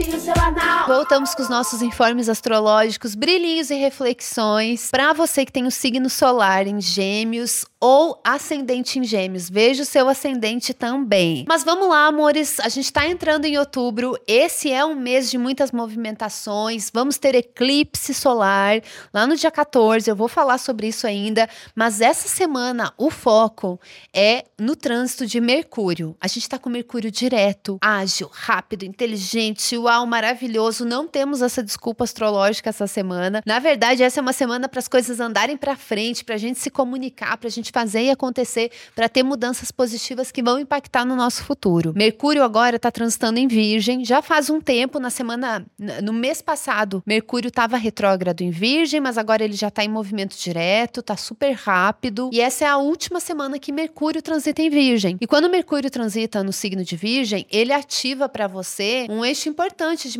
Seu anal. Voltamos com os nossos informes astrológicos, brilhinhos e reflexões. Para você que tem o signo solar em Gêmeos ou ascendente em Gêmeos, veja o seu ascendente também. Mas vamos lá, amores, a gente está entrando em outubro. Esse é um mês de muitas movimentações. Vamos ter eclipse solar lá no dia 14. Eu vou falar sobre isso ainda, mas essa semana o foco é no trânsito de Mercúrio. A gente está com Mercúrio direto, ágil, rápido, inteligente, uau, maravilhoso. Não temos essa desculpa astrológica essa semana. Na verdade, essa é uma semana para as coisas andarem para frente, para a gente se comunicar, para a gente fazer e acontecer, para ter mudanças positivas que vão impactar no nosso futuro. Mercúrio agora está transitando em Virgem. Já faz um tempo, na semana, no mês passado, Mercúrio estava retrógrado em Virgem, mas agora ele já está em movimento direto, está super rápido. E essa é a última semana que Mercúrio transita em Virgem. E quando Mercúrio transita no signo de Virgem, ele ativa para você um eixo importante de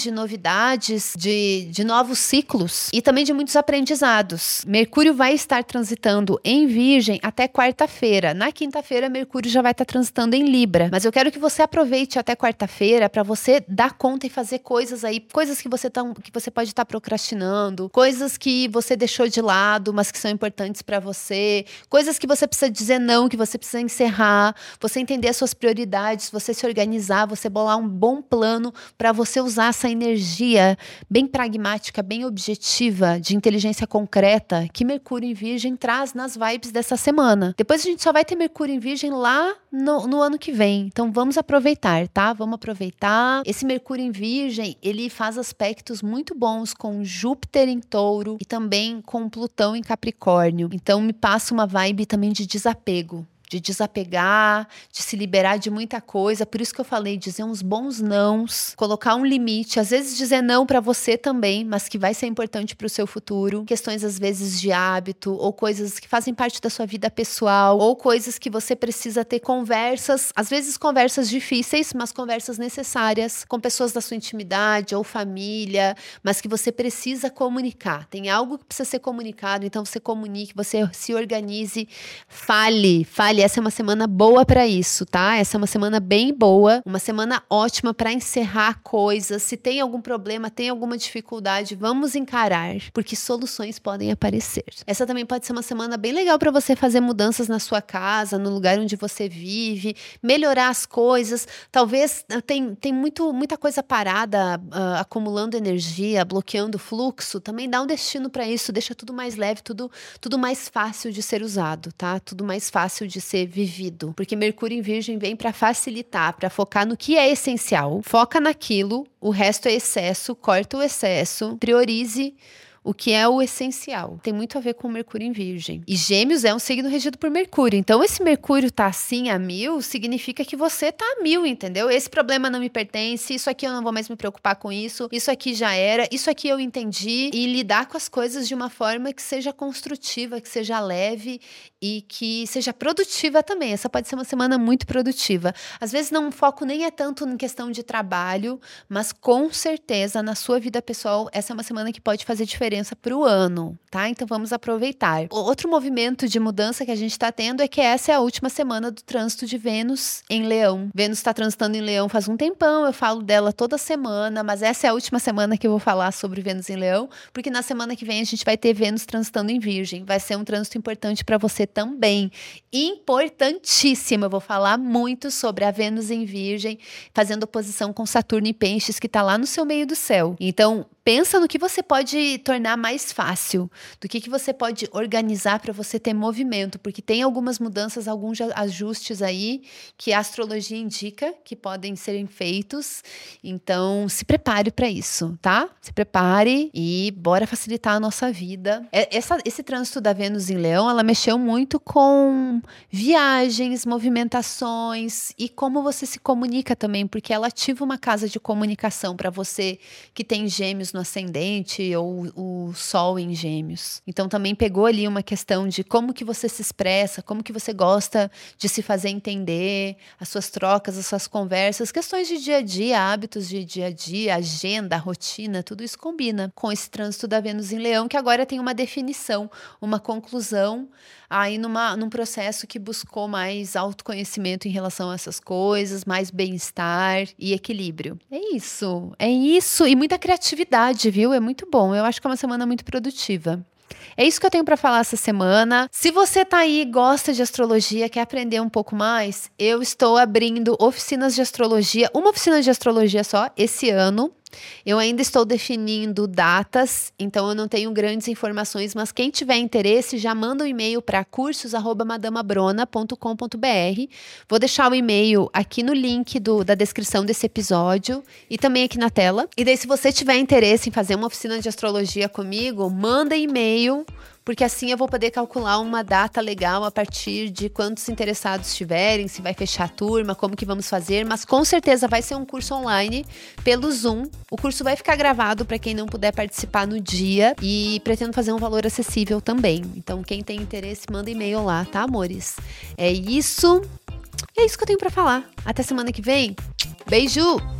de novidades, de, de novos ciclos e também de muitos aprendizados. Mercúrio vai estar transitando em Virgem até quarta-feira. Na quinta-feira, Mercúrio já vai estar transitando em Libra. Mas eu quero que você aproveite até quarta-feira para você dar conta e fazer coisas aí, coisas que você, tá, que você pode estar tá procrastinando, coisas que você deixou de lado, mas que são importantes para você, coisas que você precisa dizer não, que você precisa encerrar, você entender as suas prioridades, você se organizar, você bolar um bom plano para você usar essa energia bem pragmática, bem objetiva, de inteligência concreta que Mercúrio em Virgem traz nas vibes dessa semana. Depois a gente só vai ter Mercúrio em Virgem lá no, no ano que vem. Então vamos aproveitar, tá? Vamos aproveitar. Esse Mercúrio em Virgem, ele faz aspectos muito bons com Júpiter em Touro e também com Plutão em Capricórnio. Então me passa uma vibe também de desapego de desapegar, de se liberar de muita coisa. Por isso que eu falei, dizer uns bons nãos, colocar um limite, às vezes dizer não para você também, mas que vai ser importante para o seu futuro. Questões às vezes de hábito ou coisas que fazem parte da sua vida pessoal ou coisas que você precisa ter conversas, às vezes conversas difíceis, mas conversas necessárias com pessoas da sua intimidade ou família, mas que você precisa comunicar. Tem algo que precisa ser comunicado, então você comunique, você se organize, fale, fale essa é uma semana boa para isso, tá? Essa é uma semana bem boa, uma semana ótima para encerrar coisas. Se tem algum problema, tem alguma dificuldade, vamos encarar, porque soluções podem aparecer. Essa também pode ser uma semana bem legal para você fazer mudanças na sua casa, no lugar onde você vive, melhorar as coisas. Talvez ah, tem, tem muito, muita coisa parada, uh, acumulando energia, bloqueando o fluxo. Também dá um destino para isso, deixa tudo mais leve, tudo, tudo mais fácil de ser usado, tá? Tudo mais fácil de ser vivido, porque Mercúrio em Virgem vem para facilitar, para focar no que é essencial. Foca naquilo, o resto é excesso, corta o excesso, priorize o que é o essencial. Tem muito a ver com Mercúrio em Virgem. E Gêmeos é um signo regido por Mercúrio. Então, esse Mercúrio tá assim a mil, significa que você tá a mil, entendeu? Esse problema não me pertence, isso aqui eu não vou mais me preocupar com isso, isso aqui já era, isso aqui eu entendi. E lidar com as coisas de uma forma que seja construtiva, que seja leve e que seja produtiva também. Essa pode ser uma semana muito produtiva. Às vezes não foco nem é tanto em questão de trabalho, mas com certeza na sua vida pessoal, essa é uma semana que pode fazer diferença diferença para o ano, tá? Então vamos aproveitar. Outro movimento de mudança que a gente está tendo é que essa é a última semana do trânsito de Vênus em Leão. Vênus está transitando em Leão faz um tempão, eu falo dela toda semana, mas essa é a última semana que eu vou falar sobre Vênus em Leão, porque na semana que vem a gente vai ter Vênus transitando em Virgem. Vai ser um trânsito importante para você também. Importantíssimo. Eu vou falar muito sobre a Vênus em Virgem, fazendo oposição com Saturno em Peixes, que está lá no seu meio do céu. Então, pensa no que você pode tornar mais fácil, do que, que você pode organizar para você ter movimento, porque tem algumas mudanças, alguns ajustes aí que a astrologia indica que podem serem feitos. Então, se prepare para isso, tá? Se prepare e bora facilitar a nossa vida. É, essa, esse trânsito da Vênus em Leão, ela mexeu muito com viagens, movimentações e como você se comunica também, porque ela ativa uma casa de comunicação para você que tem gêmeos no ascendente ou o sol em gêmeos. Então também pegou ali uma questão de como que você se expressa, como que você gosta de se fazer entender, as suas trocas, as suas conversas, questões de dia a dia, hábitos de dia a dia, agenda, rotina, tudo isso combina com esse trânsito da Vênus em Leão, que agora tem uma definição, uma conclusão aí numa, num processo que buscou mais autoconhecimento em relação a essas coisas, mais bem-estar e equilíbrio. É isso, é isso e muita criatividade, viu? É muito bom. Eu acho que é uma semana muito produtiva. É isso que eu tenho para falar essa semana. Se você tá aí, gosta de astrologia, quer aprender um pouco mais, eu estou abrindo oficinas de astrologia, uma oficina de astrologia só esse ano. Eu ainda estou definindo datas, então eu não tenho grandes informações, mas quem tiver interesse já manda um e-mail para cursos@madamabrona.com.br. Vou deixar o e-mail aqui no link do, da descrição desse episódio e também aqui na tela. E daí se você tiver interesse em fazer uma oficina de astrologia comigo, manda e-mail porque assim eu vou poder calcular uma data legal a partir de quantos interessados tiverem, se vai fechar a turma, como que vamos fazer, mas com certeza vai ser um curso online pelo Zoom. O curso vai ficar gravado para quem não puder participar no dia e pretendo fazer um valor acessível também. Então quem tem interesse, manda e-mail lá, tá, amores? É isso. É isso que eu tenho para falar. Até semana que vem. Beijo!